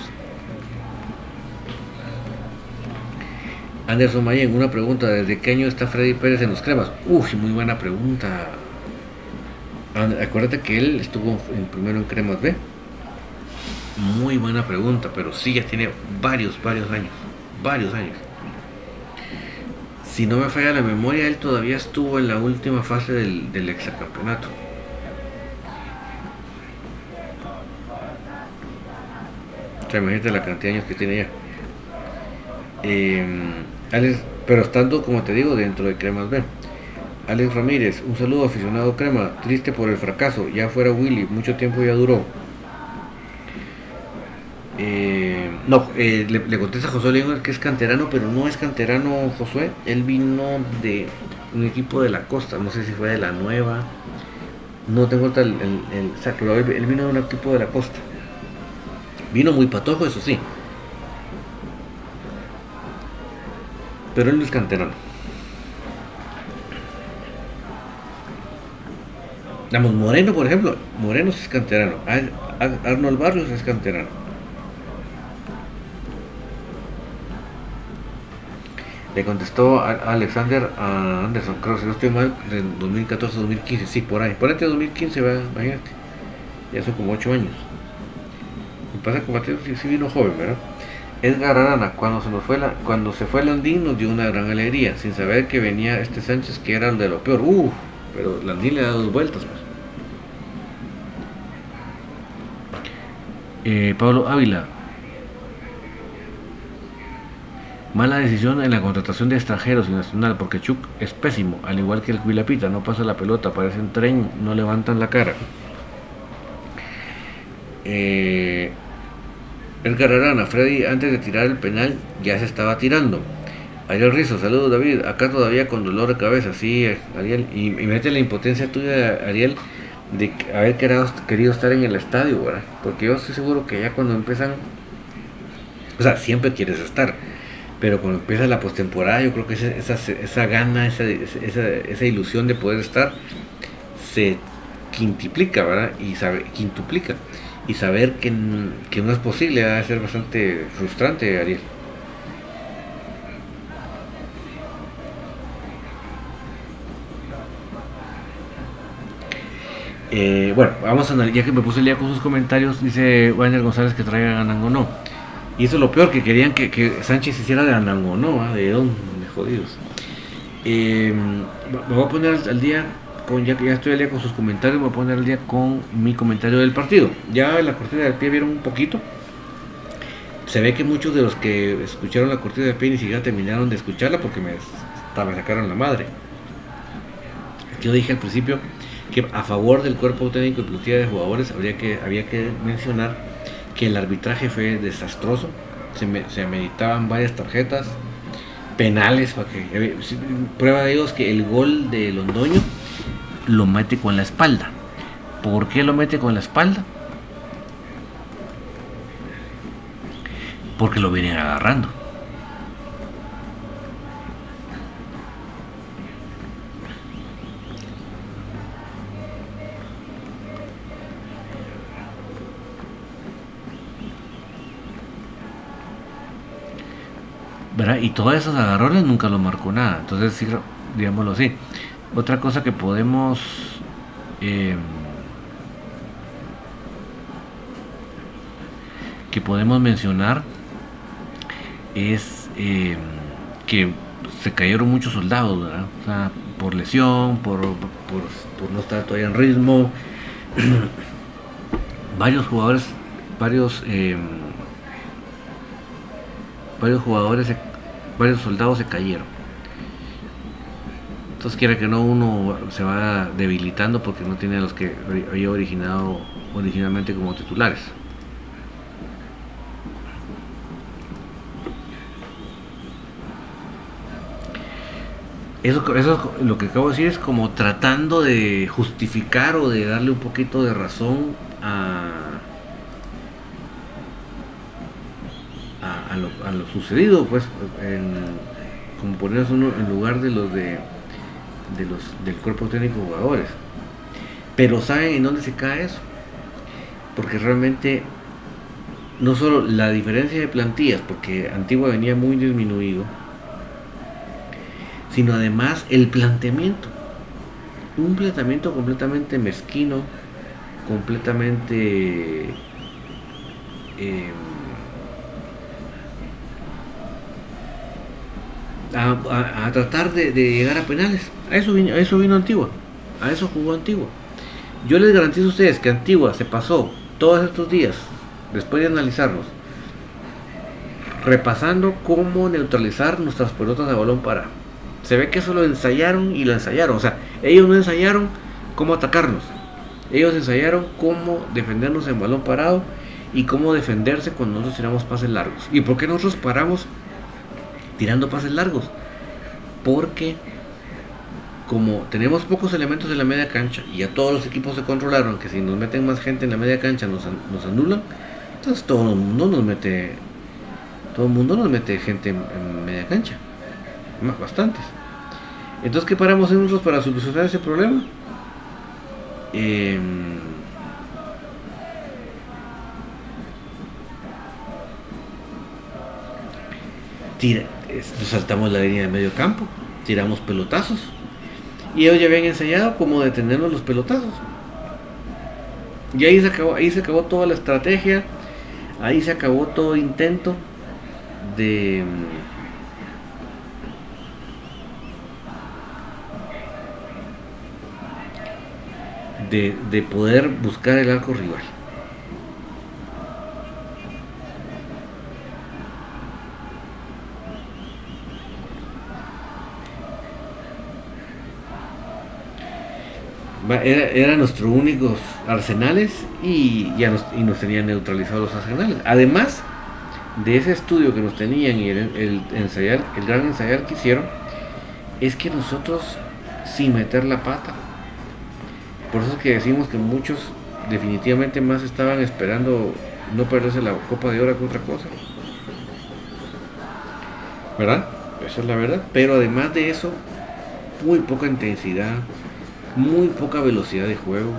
Anderson Mayen, una pregunta, ¿desde qué año está Freddy Pérez en los cremas? Uy, muy buena pregunta. Acuérdate que él estuvo primero en cremas B. Muy buena pregunta, pero sí ya tiene varios, varios años. Varios años. Si no me falla la memoria, él todavía estuvo en la última fase del, del exacampeonato. imagínate la cantidad de años que tiene ya. Em, Alex, pero estando, como te digo, dentro de Cremas B. Alex Ramírez, un saludo aficionado Crema, triste por el fracaso, ya fuera Willy, mucho tiempo ya duró. Eh, no, eh, le, contesta a Josué León que es canterano, pero no es canterano Josué, él vino de un equipo de la costa, no sé si fue de la nueva, no tengo el, el, el, él vino de un equipo de la costa. Vino muy patojo, eso sí. Pero él no es canterano. Vamos, Moreno, por ejemplo, Moreno es canterano. Arnold Barrios es canterano. Le contestó a Alexander a Anderson, creo que no estoy mal, en 2014-2015, sí, por ahí. Por ahí de 2015, imagínate. Ya son como 8 años pasa con Mateo sí, vino joven, ¿verdad? Edgar Arana, cuando se nos fue la, cuando se fue Landín nos dio una gran alegría, sin saber que venía este Sánchez que era el de lo peor. Uh, pero Landín le da dos vueltas, pues. Eh, Pablo Ávila. Mala decisión en la contratación de extranjeros y nacional, porque Chuck es pésimo, al igual que el Cuilapita, no pasa la pelota, parecen tren, no levantan la cara. Eh, Edgar Freddy antes de tirar el penal ya se estaba tirando. Ariel Rizo, saludos David, acá todavía con dolor de cabeza, sí, Ariel, y, y mete la impotencia tuya, Ariel, de haber querido, estar en el estadio, ¿verdad? Porque yo estoy seguro que ya cuando empiezan, o sea, siempre quieres estar, pero cuando empieza la postemporada, yo creo que esa, esa, gana, esa, esa, esa, ilusión de poder estar, se quintuplica, ¿verdad? Y sabe, quintuplica y saber que, no es posible va a ser bastante frustrante, Ariel. Eh, bueno, vamos a analizar, ya que me puse el día con sus comentarios, dice Wander González que traiga Anango no. Y eso es lo peor, que querían que, Sánchez hiciera de Anango no, ¿ah? de dónde, jodidos. Eh, me voy a poner al día ya que ya estoy al día con sus comentarios, voy a poner al día con mi comentario del partido. Ya la cortina del pie vieron un poquito. Se ve que muchos de los que escucharon la cortina del pie ni siquiera terminaron de escucharla porque me, me sacaron la madre. Yo dije al principio que a favor del cuerpo técnico y plantilla de jugadores habría que, había que mencionar que el arbitraje fue desastroso. Se, se meditaban varias tarjetas penales. Que, prueba de ello es que el gol de Londoño lo mete con la espalda. ¿Por qué lo mete con la espalda? Porque lo vienen agarrando. Y todos esos agarrones nunca lo marcó nada. Entonces, digámoslo así. Otra cosa que podemos eh, que podemos mencionar es eh, que se cayeron muchos soldados, por lesión, por, por, no estar todavía en ritmo. varios jugadores, varios, eh, varios jugadores, varios soldados se cayeron. Entonces quiera que no uno se va debilitando porque no tiene a los que había originado originalmente como titulares. Eso, eso, lo que acabo de decir es como tratando de justificar o de darle un poquito de razón a, a, lo, sucedido, pues, como ponerse uno en lugar de los de, los del cuerpo técnico de jugadores. Pero saben en dónde se cae eso, porque realmente no solo la diferencia de plantillas, porque Antigua venía muy disminuido, sino además el planteamiento. Un planteamiento completamente mezquino, completamente em, a, tratar de, llegar a penales. A eso, vino, a eso Antigua, a eso jugó Antigua. Yo les garantizo a ustedes que Antigua se pasó todos estos días, después de analizarlos, repasando cómo neutralizar nuestras pelotas de balón para se ve que eso lo ensayaron y lo ensayaron. O sea, ellos no ensayaron cómo atacarnos. Ellos ensayaron cómo defendernos en balón parado y cómo defenderse cuando nosotros tiramos pases largos. ¿Y por qué nosotros paramos tirando pases largos? Porque como tenemos pocos elementos en la media cancha y a todos los equipos se controlaron que si nos meten más gente en la media cancha nos, nos anulan, entonces todo el mundo nos mete todo el mundo nos mete gente en media cancha más bastantes. Entonces, ¿qué paramos en nosotros para solucionar ese problema? Eh, tira, saltamos la línea de medio campo, tiramos pelotazos. Y ellos ya habían ensayado cómo detenernos los pelotazos. Y ahí se acabó, ahí se acabó toda la estrategia, ahí se acabó todo intento de de, poder buscar el arco rival. Era, nuestros únicos arsenales y ya nos, y nos tenían neutralizados los arsenales. Además de ese estudio que nos tenían y el, ensayar, el gran ensayar que hicieron, es que nosotros, sin meter la pata, por eso es que decimos que muchos definitivamente más estaban esperando no perderse la Copa de Oro que otra cosa. ¿Verdad? Esa es la verdad. Pero además de eso, muy poca intensidad, muy poca velocidad de juego.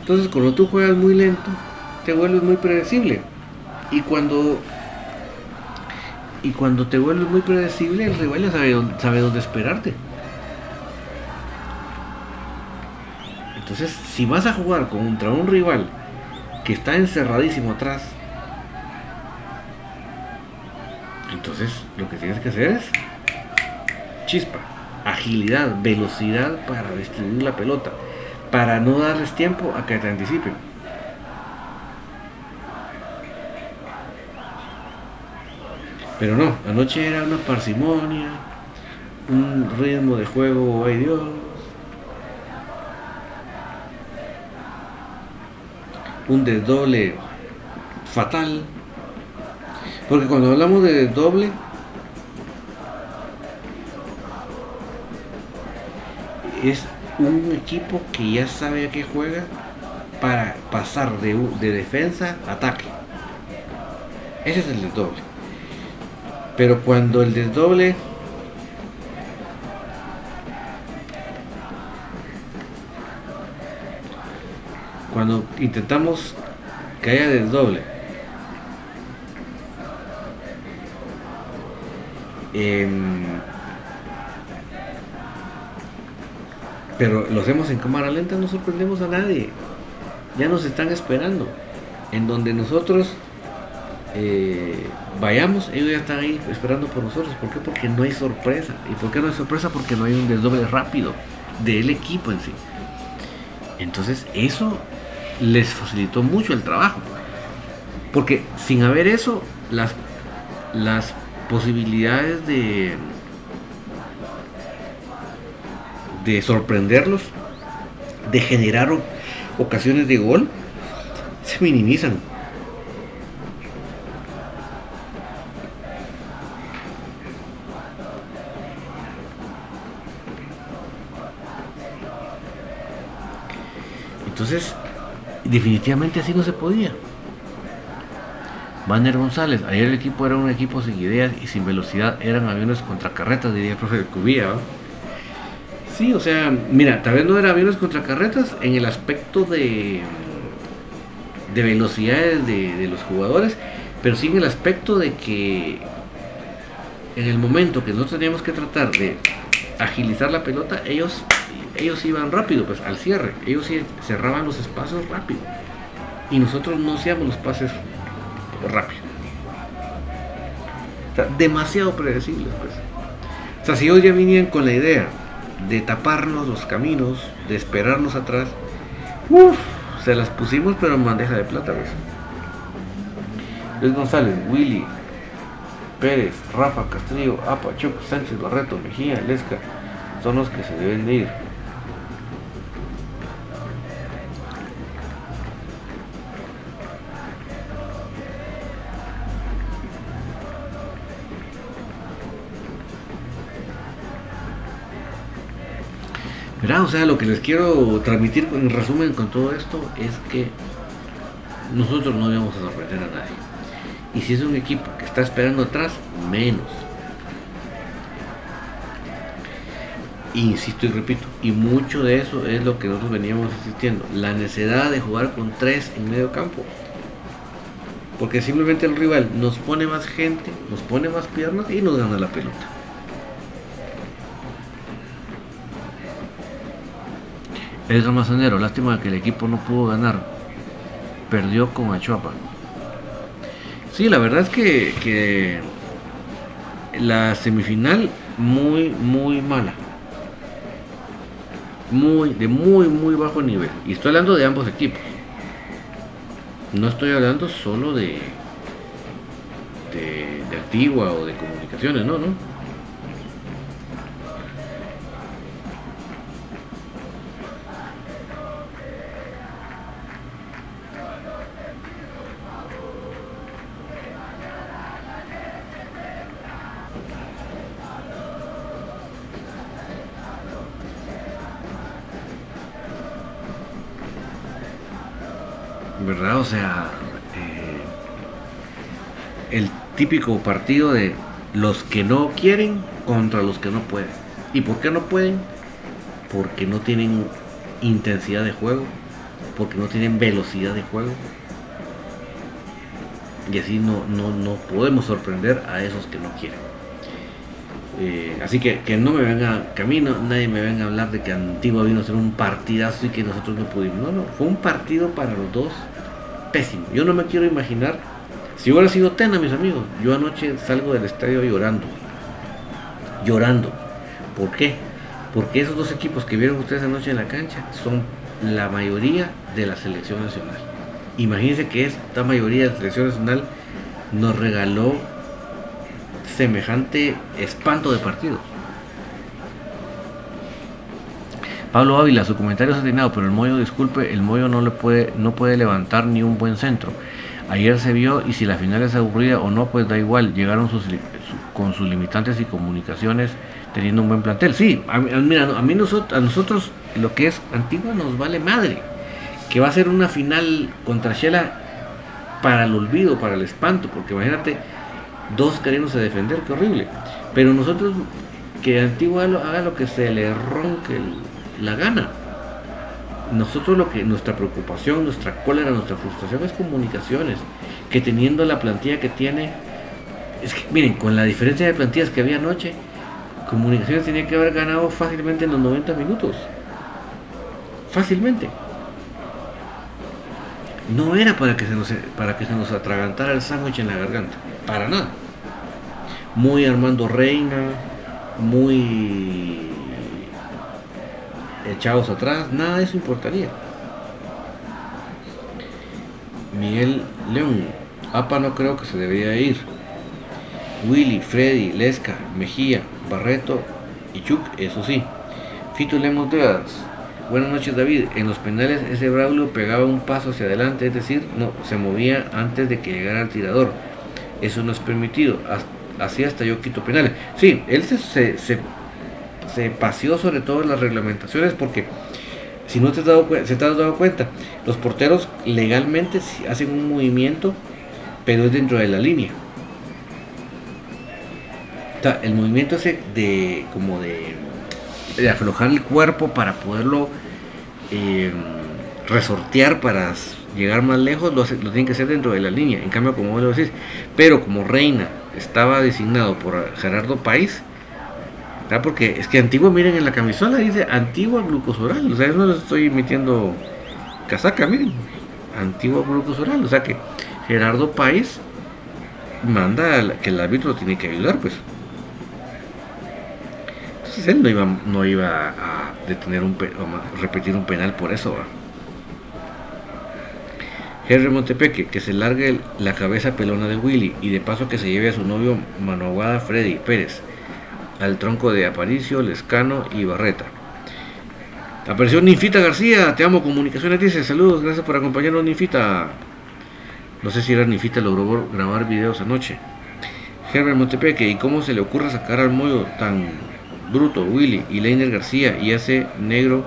Entonces cuando tú juegas muy lento, te vuelves muy predecible. Y cuando y cuando te vuelves muy predecible, el rival ya sabe sabe dónde esperarte. Entonces, si vas a jugar contra un rival que está encerradísimo atrás, entonces lo que tienes que hacer es chispa, agilidad, velocidad para distribuir la pelota, para no darles tiempo a que te anticipen. Pero no, anoche era una parsimonia, un ritmo de juego, ay Dios. Un desdoble fatal. Porque cuando hablamos de desdoble, es un equipo que ya sabe a qué juega para pasar de, de defensa a ataque. Ese es el desdoble. Pero cuando el desdoble cuando intentamos que haya desdoble em, pero lo hacemos en cámara lenta no sorprendemos a nadie ya nos están esperando en donde nosotros eh, vayamos, ellos ya están ahí esperando por nosotros. ¿Por qué? Porque no hay sorpresa. ¿Y por qué no hay sorpresa? Porque no hay un desdoble rápido del equipo en sí. Entonces eso les facilitó mucho el trabajo. Porque sin haber eso, las, las posibilidades de de sorprenderlos, de generar ocasiones de gol, se minimizan. Entonces, definitivamente así no se podía. Banner González, ayer el equipo era un equipo sin ideas y sin velocidad, eran aviones contra carretas, diría el profe de Cubía. Sí, o sea, mira, tal vez no eran aviones contra carretas en el aspecto de, de velocidades de, de los jugadores, pero sí en el aspecto de que en el momento que nosotros teníamos que tratar de agilizar la pelota, ellos, ellos iban rápido, pues al cierre, ellos cerraban los espacios rápido. Y nosotros no hacíamos los pases rápido. Demasiado predecibles, pues. O sea, si ellos ya venían con la idea de taparnos los caminos, de esperarnos atrás, uff, se las pusimos pero en bandeja de plata, pues. Luis González, Willy, Pérez, Rafa, Castillo, Apa, Chuc, Sánchez, Barreto, Mejía, Lesca, son los que se deben de ir. O sea, lo que les quiero transmitir en resumen con todo esto es que nosotros no íbamos a sorprender a nadie. Y si es un equipo que está esperando atrás, menos. Insisto y repito, y mucho de eso es lo que nosotros veníamos asistiendo, la necesidad de jugar con tres en medio campo. Porque simplemente el rival nos pone más gente, nos pone más piernas y nos gana la pelota. Es Mazanero, lástima que el equipo no pudo ganar. Perdió con Achuapa. Sí, la verdad es que, que la semifinal muy, muy mala. Muy, de muy, muy bajo nivel. Y estoy hablando de ambos equipos. No estoy hablando solo de, de, de Antigua o de comunicaciones, no, no. ¿Verdad? O sea, eh, el típico partido de los que no quieren contra los que no pueden. ¿Y por qué no pueden? Porque no tienen intensidad de juego, porque no tienen velocidad de juego. Y así no, no, no podemos sorprender a esos que no quieren. Eh, así que que no me venga, mí nadie me venga a hablar de que Antigua vino a ser un partidazo y que nosotros no pudimos. No, no, fue un partido para los dos pésimo. Yo no me quiero imaginar, si hubiera sido Tena, mis amigos, yo anoche salgo del estadio llorando. Llorando. ¿Por qué? Porque esos dos equipos que vieron ustedes anoche en la cancha son la mayoría de la selección nacional. Imagínense que esta mayoría de la selección nacional nos regaló semejante espanto de partidos. Pablo Ávila, su comentario es atinado, pero el Moyo, disculpe, el Moyo no le puede, no puede levantar ni un buen centro. Ayer se vio y si la final es aburrida o no, pues da igual. Llegaron con sus limitantes y comunicaciones teniendo un buen plantel. Sí, a, mira, a mí nosotros, a nosotros lo que es Antigua nos vale madre. Que va a ser una final contra Shela para el olvido, para el espanto, porque imagínate dos queriéndose defender, qué horrible. Pero nosotros, que Antigua haga lo que se le ronque la gana. Nosotros lo que nuestra preocupación, nuestra cólera, nuestra frustración es comunicaciones, que teniendo la plantilla que tiene, es que miren, con la diferencia de plantillas que había anoche, comunicaciones tenía que haber ganado fácilmente en los 90 minutos. Fácilmente. No era para que se nos, para que se nos atragantara el sándwich en la garganta, para nada. Muy Armando Reina, muy echados atrás, nada de eso importaría. Miguel León, APA no creo que se debería ir. Willy, Freddy, Lesca, Mejía, Barreto y Chuck, eso sí. Fito Lemos Deas, buenas noches David. En los penales ese Braulio pegaba un paso hacia adelante, es decir, no, se movía antes de que llegara el tirador. Eso no es permitido. Así hasta yo quito penales. Sí, él se, se paseó sobre todo las reglamentaciones porque si no te has dado, se te has dado cuenta, los porteros legalmente hacen un movimiento, pero es dentro de la línea. el movimiento ese de como de, aflojar el cuerpo para poderlo eh, resortear para llegar más lejos, lo, lo tienen que hacer dentro de la línea. En cambio, como vos lo decís, pero como reina estaba designado por Gerardo País, porque es que antiguo, miren en la camisola, dice antigua glucosoral. O sea, no les estoy emitiendo casaca, miren. Antigua glucosoral. O sea que Gerardo País manda que el árbitro tiene que ayudar, pues. Entonces él no iba, no iba a detener un a repetir un penal por eso. ¿va? Henry Montepeque, que se largue la cabeza pelona de Willy y de paso que se lleve a su novio Manoguada Freddy Pérez al tronco de Aparicio, Lescano y Barreta. Apareció Ninfita García, te amo, comunicaciones, dice, saludos, gracias por acompañarnos Ninfita. No sé si era Ninfita, logró grabar videos anoche. Herbert Montepeque, ¿y cómo se le ocurre sacar al mollo tan bruto, Willy y Leiner García y hace negro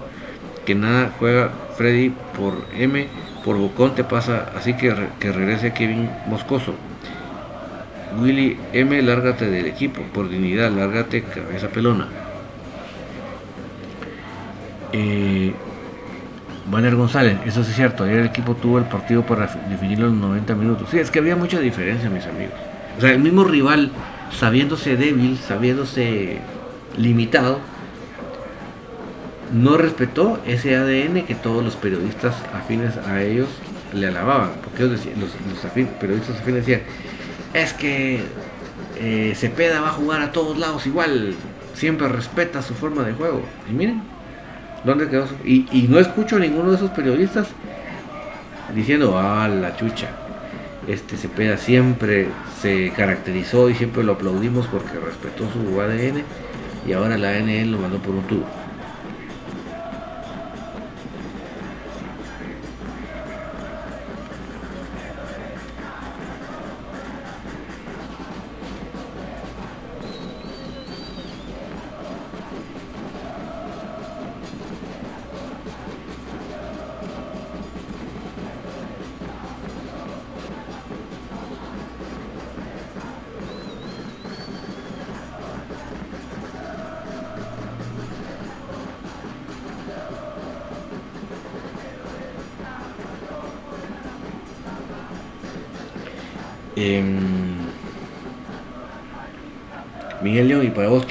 que nada juega Freddy por M, por Bocón te pasa, así que, que regrese Kevin Moscoso. Willy M, lárgate del equipo, por dignidad, lárgate cabeza pelona. Eh, González, eso sí es cierto, ayer el equipo tuvo el partido para definir los 90 minutos. Sí, es que había mucha diferencia, mis amigos. O sea, el mismo rival, sabiéndose débil, sabiéndose limitado, no respetó ese ADN que todos los periodistas afines a ellos le alababan. Porque los, los periodistas afines decían, es que eh, Cepeda va a jugar a todos lados igual, siempre respeta su forma de juego. Y miren, ¿dónde quedó? Y, y no escucho a ninguno de esos periodistas diciendo, ah, la chucha. Este Cepeda siempre se caracterizó y siempre lo aplaudimos porque respetó su ADN y ahora la ANL lo mandó por un tubo.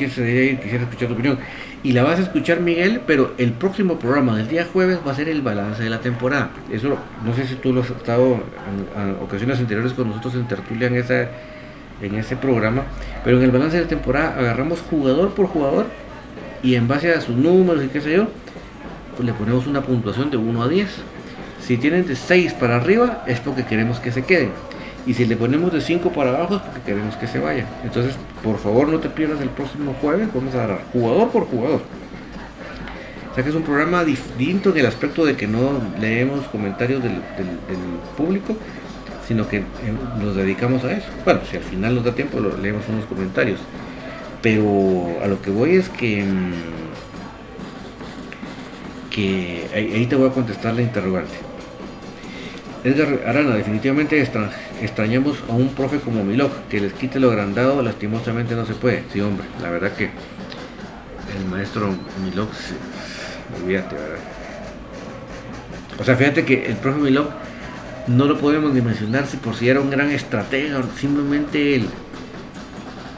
Quisiera escuchar tu opinión. Y la vas a escuchar, Miguel, pero el próximo programa del día jueves va a ser el balance de la temporada. Eso, no sé si tú lo has estado en, ocasiones anteriores con nosotros en tertulia en, esa, en ese programa, pero en el balance de la temporada agarramos jugador por jugador y en base a sus números y qué sé yo, pues le ponemos una puntuación de 1 a 10. Si tienen de 6 para arriba es porque queremos que se queden. Y si le ponemos de 5 para abajo es porque queremos que se vaya. Entonces, por favor, no te pierdas el próximo jueves. Vamos a dar jugador por jugador. O sea que es un programa distinto en el aspecto de que no leemos comentarios del, público, sino que eh, nos dedicamos a eso. Bueno, si al final nos da tiempo, leemos unos comentarios. Pero a lo que voy es que. Mm, que ahí, te voy a contestar la interrogante. Edgar Arana, definitivamente extrañamos a un profe como Milok, que les quite lo agrandado, lastimosamente no se puede. Sí, hombre, la verdad que el maestro Milok, olvídate, ¿verdad? O sea, fíjate que el profe Milok no lo podemos dimensionar si por si era un gran estratega, simplemente el,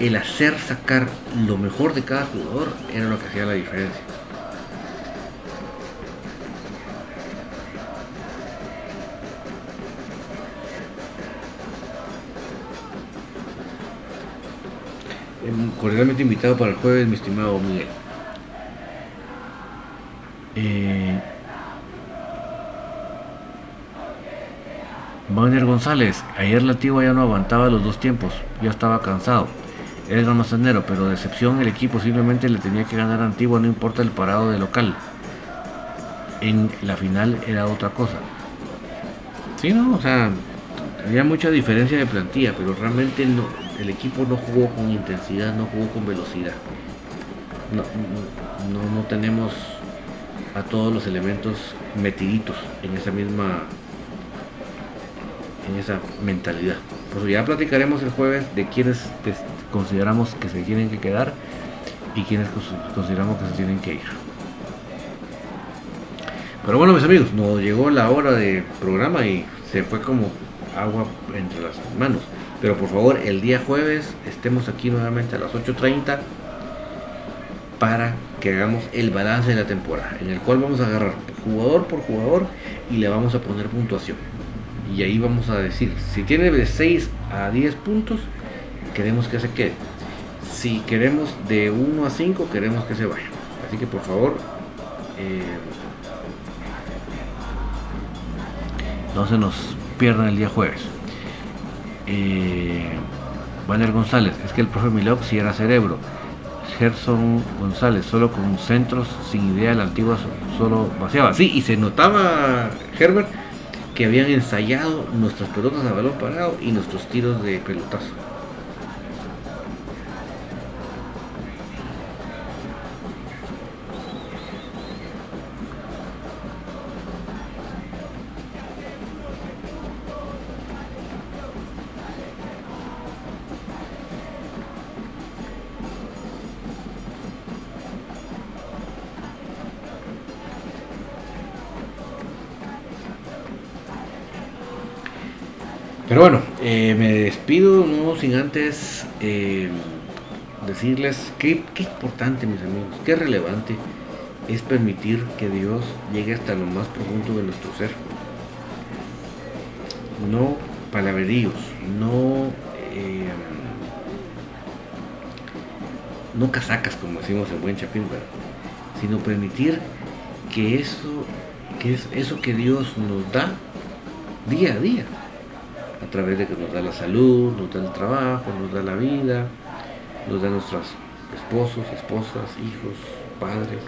el hacer sacar lo mejor de cada jugador era lo que hacía la diferencia. Cordialmente invitado para el jueves, mi estimado Miguel. Eh, González, ayer la ya no aguantaba los dos tiempos, ya estaba cansado. Era almacenero, pero de excepción el equipo simplemente le tenía que ganar a Antigua, no importa el parado de local. En la final era otra cosa. Sí, no, o sea, había mucha diferencia de plantilla, pero realmente no, el equipo no jugó con intensidad, no jugó con velocidad. No, no, tenemos a todos los elementos metiditos en esa misma en esa mentalidad. Pues ya platicaremos el jueves de quienes consideramos que se tienen que quedar y quienes consideramos que se tienen que ir. Pero bueno, mis amigos, nos llegó la hora de programa y se fue como agua entre las manos. Pero por favor, el día jueves estemos aquí nuevamente a las 8.30 para que hagamos el balance de la temporada, en el cual vamos a agarrar jugador por jugador y le vamos a poner puntuación. Y ahí vamos a decir, si tiene de 6 a 10 puntos, queremos que se quede. Si queremos de 1 a 5, queremos que se vaya. Así que por favor, eh, no se nos pierdan el día jueves. Eh, González, es que el profe Milok si era cerebro. Gerson González, solo con centros sin idea, la antigua solo vaciaba. Sí, y se notaba, Herbert, que habían ensayado nuestras pelotas a balón parado y nuestros tiros de pelotazo. Despido no sin antes eh, decirles qué, importante, mis amigos, qué relevante es permitir que Dios llegue hasta lo más profundo de nuestro ser. No palabreríos, no, eh, no casacas, como decimos en buen chapín, sino permitir que eso, que es eso que Dios nos da día a día, a través de que nos da la salud, nos da el trabajo, nos da la vida, nos da nuestros esposos, esposas, hijos, padres.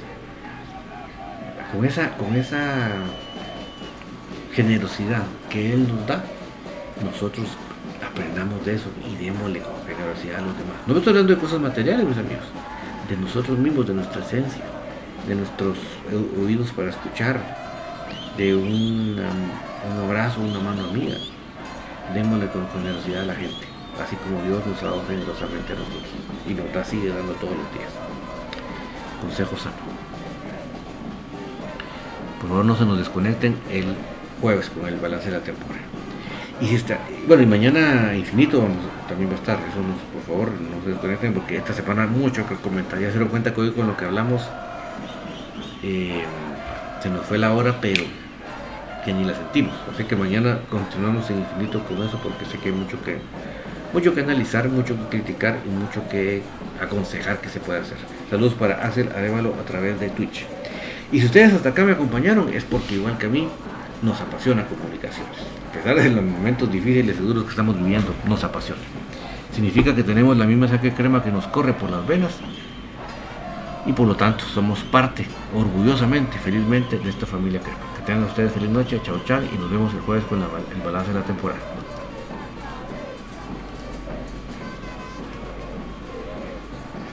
Con esa, con esa generosidad que Él nos da, nosotros aprendamos de eso y démosle generosidad a los demás. No estoy hablando de cosas materiales, mis amigos, de nosotros mismos, de nuestra esencia, de nuestros oídos para escuchar, de un abrazo, una mano amiga démosle con generosidad a la gente, así como Dios nos ha dado generosamente a nosotros y nos da, sigue dando todos los días. Consejo sano. Por favor no se nos desconecten el jueves con el balance de la temporada. Y si está, bueno, y mañana infinito también va a estar, eso por favor no se desconecten porque esta semana hay mucho que comentar. Ya se lo cuenta que hoy con lo que hablamos eh, se nos fue la hora, pero que ni la sentimos. Así que mañana continuamos en infinito con eso porque sé que hay mucho que, mucho que analizar, mucho que criticar y mucho que aconsejar que se puede hacer. Saludos para Axel Arevalo a través de Twitch. Y si ustedes hasta acá me acompañaron es porque igual que a mí nos apasiona comunicaciones. A pesar de los momentos difíciles y duros que estamos viviendo, nos apasiona. Significa que tenemos la misma saque crema que nos corre por las venas y por lo tanto somos parte, orgullosamente, felizmente, de esta familia crema. Tengan ustedes feliz noche, chao chao y nos vemos el jueves con el balance de la temporada.